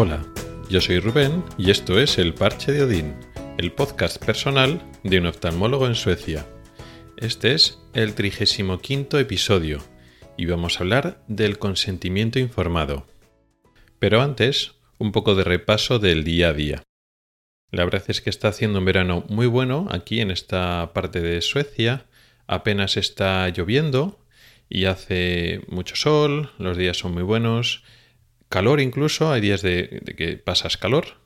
Hola, yo soy Rubén y esto es El Parche de Odín, el podcast personal de un oftalmólogo en Suecia. Este es el 35 episodio y vamos a hablar del consentimiento informado. Pero antes, un poco de repaso del día a día. La verdad es que está haciendo un verano muy bueno aquí en esta parte de Suecia. Apenas está lloviendo y hace mucho sol, los días son muy buenos, calor incluso, hay días de, que pasas calor.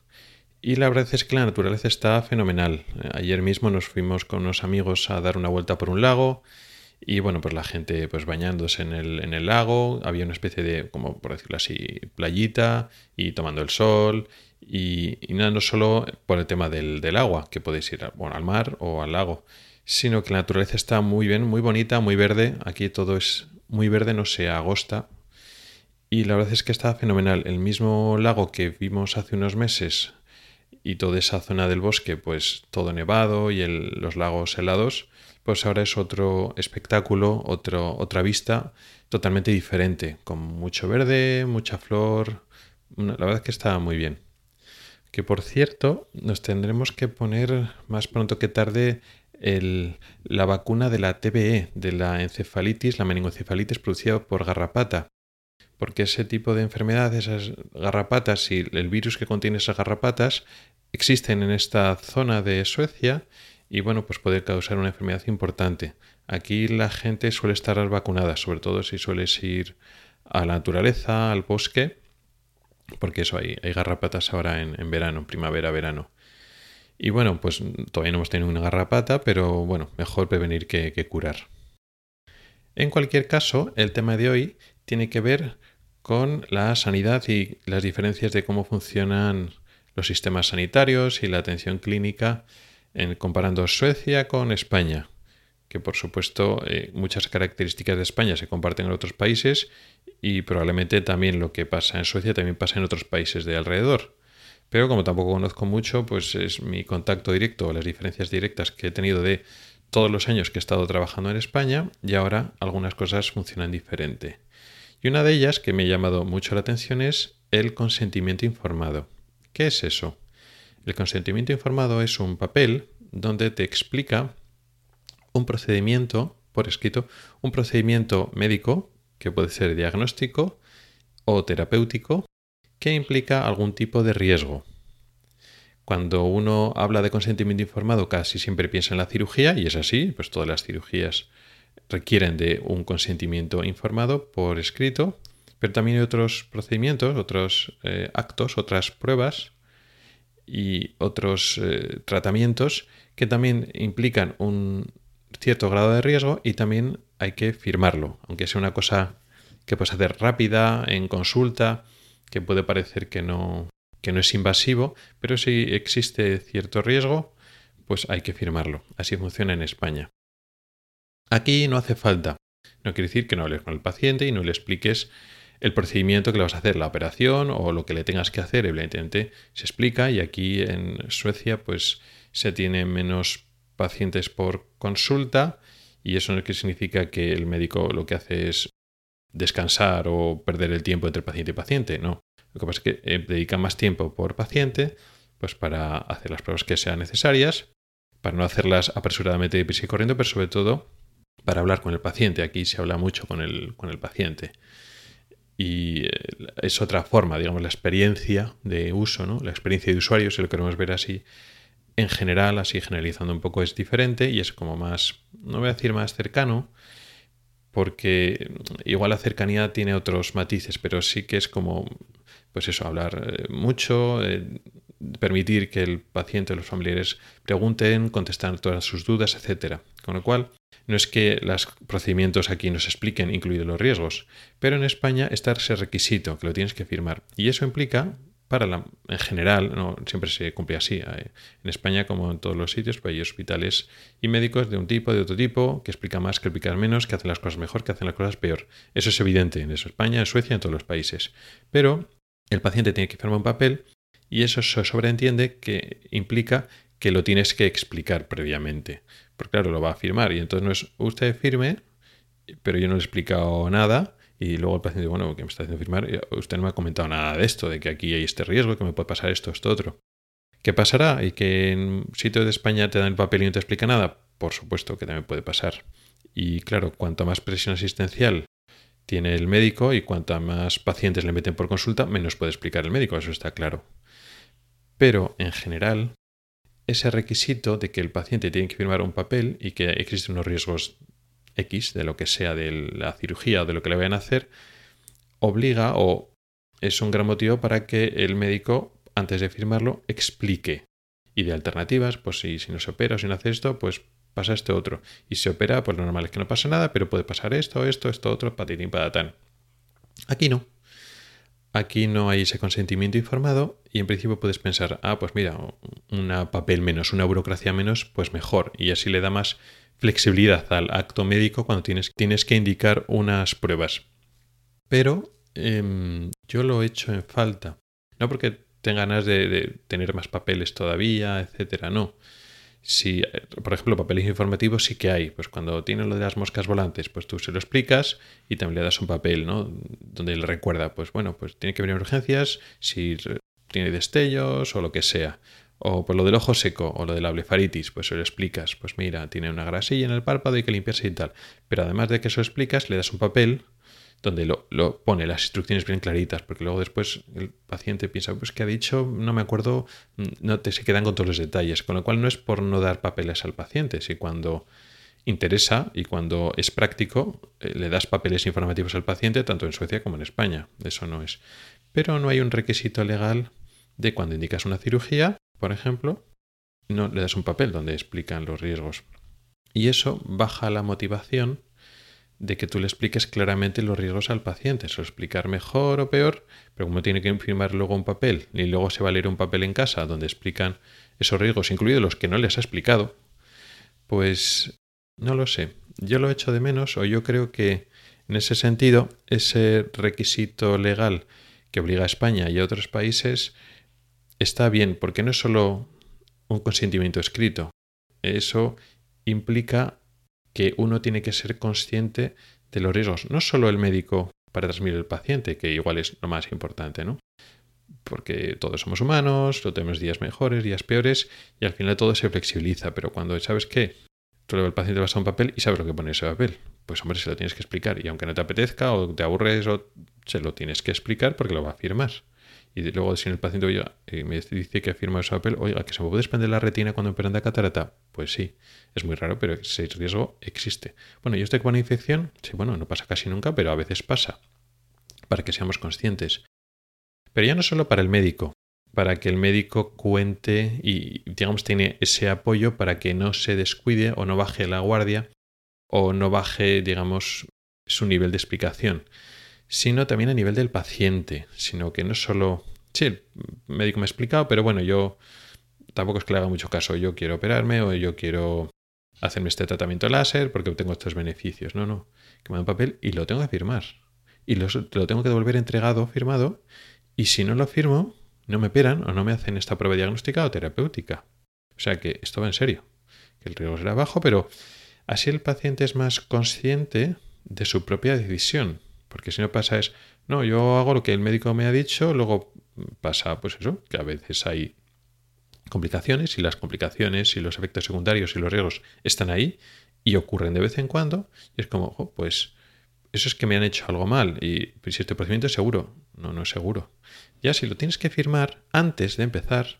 Y la verdad es que la naturaleza está fenomenal. Ayer mismo nos fuimos con unos amigos a dar una vuelta por un lago y bueno, pues la gente pues bañándose en el, en el lago, había una especie de, como por decirlo así, playita y tomando el sol y, nada, no solo por el tema del, del, agua, que podéis ir bueno, al mar o al lago, sino que la naturaleza está muy bien, muy bonita, muy verde. Aquí todo es muy verde, no se agosta. Y la verdad es que está fenomenal. El mismo lago que vimos hace unos meses y toda esa zona del bosque, pues todo nevado y los lagos helados, pues ahora es otro espectáculo, otro, otra vista totalmente diferente, con mucho verde, mucha flor. La verdad es que está muy bien. Que por cierto, nos tendremos que poner más pronto que tarde la vacuna de la TBE, de la encefalitis, la meningoencefalitis producida por garrapata. Porque ese tipo de enfermedades, esas garrapatas y el virus que contiene esas garrapatas existen en esta zona de Suecia y bueno, pues puede causar una enfermedad importante. Aquí la gente suele estar vacunada, sobre todo si sueles ir a la naturaleza, al bosque, porque eso hay, hay garrapatas ahora en, verano, primavera, verano. Y bueno, pues todavía no hemos tenido una garrapata, pero bueno, mejor prevenir que, que curar. En cualquier caso, el tema de hoy tiene que ver con la sanidad y las diferencias de cómo funcionan los sistemas sanitarios y la atención clínica en, comparando Suecia con España, que por supuesto eh, muchas características de España se comparten en otros países y probablemente también lo que pasa en Suecia también pasa en otros países de alrededor. Pero como tampoco conozco mucho, pues es mi contacto directo, las diferencias directas que he tenido de todos los años que he estado trabajando en España y ahora algunas cosas funcionan diferente. Y una de ellas que me ha llamado mucho la atención es el consentimiento informado. ¿Qué es eso? El consentimiento informado es un papel donde te explica un procedimiento por escrito, un procedimiento médico que puede ser diagnóstico o terapéutico que implica algún tipo de riesgo. Cuando uno habla de consentimiento informado casi siempre piensa en la cirugía y es así, pues todas las cirugías requieren de un consentimiento informado por escrito, pero también hay otros procedimientos, otros eh, actos, otras pruebas y otros eh, tratamientos que también implican un cierto grado de riesgo y también hay que firmarlo, aunque sea una cosa que puedes hacer rápida, en consulta, que puede parecer que no, que no es invasivo, pero si existe cierto riesgo, pues hay que firmarlo. Así funciona en España. Aquí no hace falta. No quiere decir que no hables con el paciente y no le expliques el procedimiento que le vas a hacer, la operación o lo que le tengas que hacer, evidentemente se explica y aquí en Suecia pues se tiene menos pacientes por consulta y eso no significa que el médico lo que hace es descansar o perder el tiempo entre paciente y paciente, no. Lo que pasa es que eh, dedica más tiempo por paciente pues para hacer las pruebas que sean necesarias, para no hacerlas apresuradamente y corriendo, pero sobre todo para hablar con el paciente. Aquí se habla mucho con el, con el paciente y eh, es otra forma, digamos, la experiencia de uso, ¿no? La experiencia de usuario, si lo queremos ver así, en general, así generalizando un poco, es diferente y es como más, no voy a decir más cercano, porque igual la cercanía tiene otros matices, pero sí que es como, pues eso, hablar eh, mucho, eh, permitir que el paciente o los familiares pregunten, contestar todas sus dudas, etc. Con lo cual, no es que los procedimientos aquí nos expliquen, incluidos los riesgos, pero en España está ese requisito que lo tienes que firmar. Y eso implica, para la, en general, no siempre se cumple así. Eh, en España, como en todos los sitios, pues hay hospitales y médicos de un tipo, de otro tipo, que explican más, que explican menos, que hacen las cosas mejor, que hacen las cosas peor. Eso es evidente en España, en Suecia, en todos los países. Pero el paciente tiene que firmar un papel y eso se sobreentiende que implica que lo tienes que explicar previamente. Porque claro, lo va a firmar y entonces no es usted firme, pero yo no le he explicado nada y luego el paciente, bueno, que me está haciendo firmar, usted no me ha comentado nada de esto, de que aquí hay este riesgo, que me puede pasar esto, esto, otro. ¿Qué pasará? ¿Y que en sitio de España te dan el papel y no te explica nada? Por supuesto que también puede pasar. Y claro, cuanto más presión asistencial tiene el médico y cuanto más pacientes le meten por consulta, menos puede explicar el médico, eso está claro. Pero en general, ese requisito de que el paciente tiene que firmar un papel y que existen unos riesgos X de lo que sea de la cirugía o de lo que le vayan a hacer, obliga o es un gran motivo para que el médico antes de firmarlo, explique. Y de alternativas, pues si, si no se opera o si no hace esto, pues pasa esto otro. Y se opera, pues lo normal es que no pase nada, pero puede pasar esto, esto, esto, otro, patitín, patatán. Aquí no. Aquí no hay ese consentimiento informado y en principio puedes pensar, ah, pues mira, una papel menos, una burocracia menos, pues mejor. Y así le da más flexibilidad al acto médico cuando tienes, tienes que indicar unas pruebas. Pero em, yo lo he hecho en falta. No porque tengan ganas de, tener más papeles todavía, etcétera. No. Si, por ejemplo, papeles informativos sí que hay. Pues cuando tiene lo de las moscas volantes, pues tú se lo explicas y también le das un papel, ¿no? Donde le recuerda, pues bueno, pues tiene que venir urgencias si tiene destellos o lo que sea. O por lo del ojo seco o lo de la blefaritis, pues se lo explicas. Pues mira, tiene una grasilla en el párpado y que limpiarse y tal. Pero además de que eso explicas, le das un papel donde lo, pone las instrucciones bien claritas, porque luego después el paciente piensa, pues que ha dicho, no me acuerdo, mm, no te se quedan con todos los detalles, con lo cual no es por no dar papeles al paciente, si cuando interesa y cuando es práctico eh, le das papeles informativos al paciente tanto en Suecia como en España, eso no es. Pero no hay un requisito legal de cuando indicas una cirugía, por ejemplo, no le das un papel donde explican los riesgos. Y eso baja la motivación de que tú le expliques claramente los riesgos al paciente. Se explicar mejor o peor, pero como tiene que firmar luego un papel y luego se va a leer un papel en casa donde explican esos riesgos, incluidos los que no les ha explicado, pues no lo sé. Yo lo echo de menos o yo creo que en ese sentido ese requisito legal que obliga a España y a otros países está bien, porque no es solo un consentimiento escrito. Eso implica que uno tiene que ser consciente de los riesgos, no solo el médico para transmitir al paciente, que igual es lo más importante, ¿no? Porque todos somos humanos, no tenemos días mejores, días peores, y al final todo se flexibiliza, pero cuando sabes que tú le al paciente vas a un papel y sabes lo que pone ese papel, pues hombre, se lo tienes que explicar, y aunque no te apetezca o te aburres, o se lo tienes que explicar porque lo va a firmar. Y luego, si el paciente oiga, eh, me dice que ha firmado ese papel, oiga, que se me puede desprender la retina cuando de catarata. Pues sí, es muy raro, pero ese riesgo existe. Bueno, ¿y esto con una infección? Sí, bueno, no pasa casi nunca, pero a veces pasa. Para que seamos conscientes. Pero ya no solo para el médico, para que el médico cuente y, digamos, tiene ese apoyo para que no se descuide o no baje la guardia o no baje, digamos, su nivel de explicación sino también a nivel del paciente, sino que no solo... Sí, el médico me ha explicado, pero bueno, yo tampoco es que le haga mucho caso, yo quiero operarme o yo quiero hacerme este tratamiento láser porque tengo estos beneficios. No, no, que me da un papel y lo tengo que firmar. Y lo, lo tengo que devolver entregado, firmado, y si no lo firmo, no me operan o no me hacen esta prueba diagnóstica o terapéutica. O sea que esto va en serio, que el riesgo será bajo, pero así el paciente es más consciente de su propia decisión porque si no pasa es, no, yo hago lo que el médico me ha dicho, luego pasa pues eso, que a veces hay complicaciones y las complicaciones y los efectos secundarios y los riesgos están ahí y ocurren de vez en cuando y es como, pues eso es que me han hecho algo mal y pues, si este procedimiento es seguro, no, no es seguro. Ya si lo tienes que firmar antes de empezar,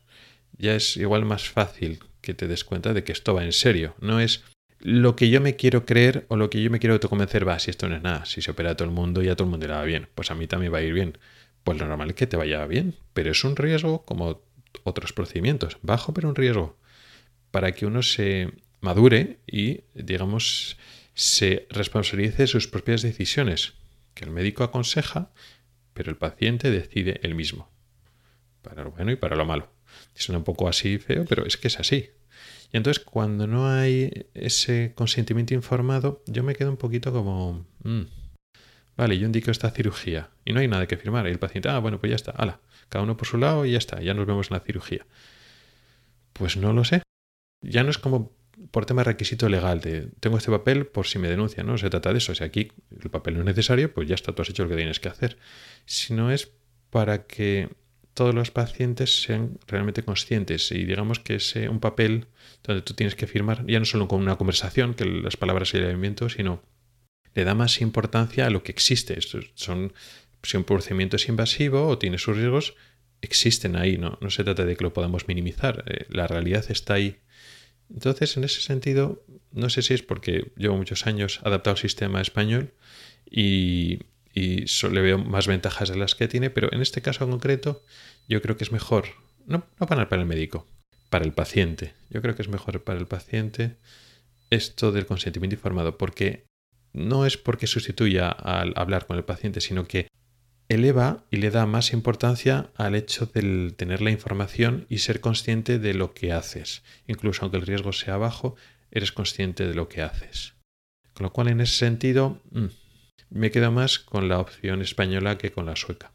ya es igual más fácil que te des cuenta de que esto va en serio, no es lo que yo me quiero creer o lo que yo me quiero autoconvencer va, si esto no es nada, si se opera a todo el mundo y a todo el mundo le va bien, pues a mí también va a ir bien. Pues lo normal es que te vaya bien, pero es un riesgo como otros procedimientos, bajo pero un riesgo, para que uno se madure y, digamos, se responsabilice de sus propias decisiones, que el médico aconseja, pero el paciente decide él mismo, para lo bueno y para lo malo. Suena un poco así feo, pero es que es así. Y entonces cuando no hay ese consentimiento informado, yo me quedo un poquito como... Mm, vale, yo indico esta cirugía y no hay nada que firmar. Y el paciente, ah, bueno, pues ya está, ala, cada uno por su lado y ya está, ya nos vemos en la cirugía. Pues no lo sé. Ya no es como por tema requisito legal, de tengo este papel por si me denuncian, ¿no? Se trata de eso. Si aquí el papel no es necesario, pues ya está, tú has hecho lo que tienes que hacer. Si no es para que todos los pacientes sean realmente conscientes y digamos que es un papel donde tú tienes que firmar, ya no solo con una conversación, que las palabras y el movimiento, sino le da más importancia a lo que existe. son, si un procedimiento es invasivo o tiene sus riesgos, existen ahí, no, no se trata de que lo podamos minimizar, eh, la realidad está ahí. Entonces, en ese sentido, no sé si es porque llevo muchos años adaptado al sistema español y, y le veo más ventajas de las que tiene, pero en este caso concreto yo creo que es mejor, no, no para el médico, para el paciente. Yo creo que es mejor para el paciente esto del consentimiento informado, porque no es porque sustituya al hablar con el paciente, sino que eleva y le da más importancia al hecho de tener la información y ser consciente de lo que haces. Incluso aunque el riesgo sea bajo, eres consciente de lo que haces. Con lo cual, en ese sentido, mm, me quedo más con la opción española que con la sueca.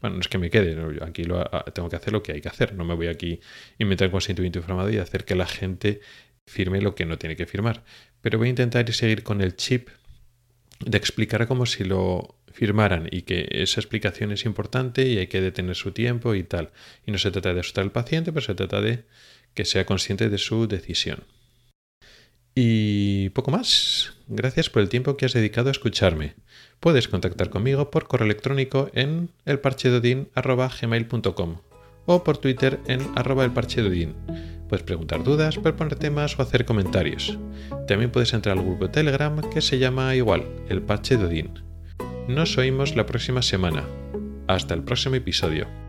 Bueno, no es que me quede, aquí lo, tengo que hacer lo que hay que hacer. No me voy aquí a inventar consentimiento informado y hacer que la gente firme lo que no tiene que firmar. Pero voy a intentar seguir con el chip de explicar como si lo firmaran y que esa explicación es importante y hay que detener su tiempo y tal. Y no se trata de asustar al paciente, pero se trata de que sea consciente de su decisión. Y poco más. Gracias por el tiempo que has dedicado a escucharme. Puedes contactar conmigo por correo electrónico en elparchedodin.gmail.com o por Twitter en elparchedodin. Puedes preguntar dudas, proponer temas o hacer comentarios. También puedes entrar al grupo de Telegram que se llama igual, el Parche Nos oímos la próxima semana. Hasta el próximo episodio.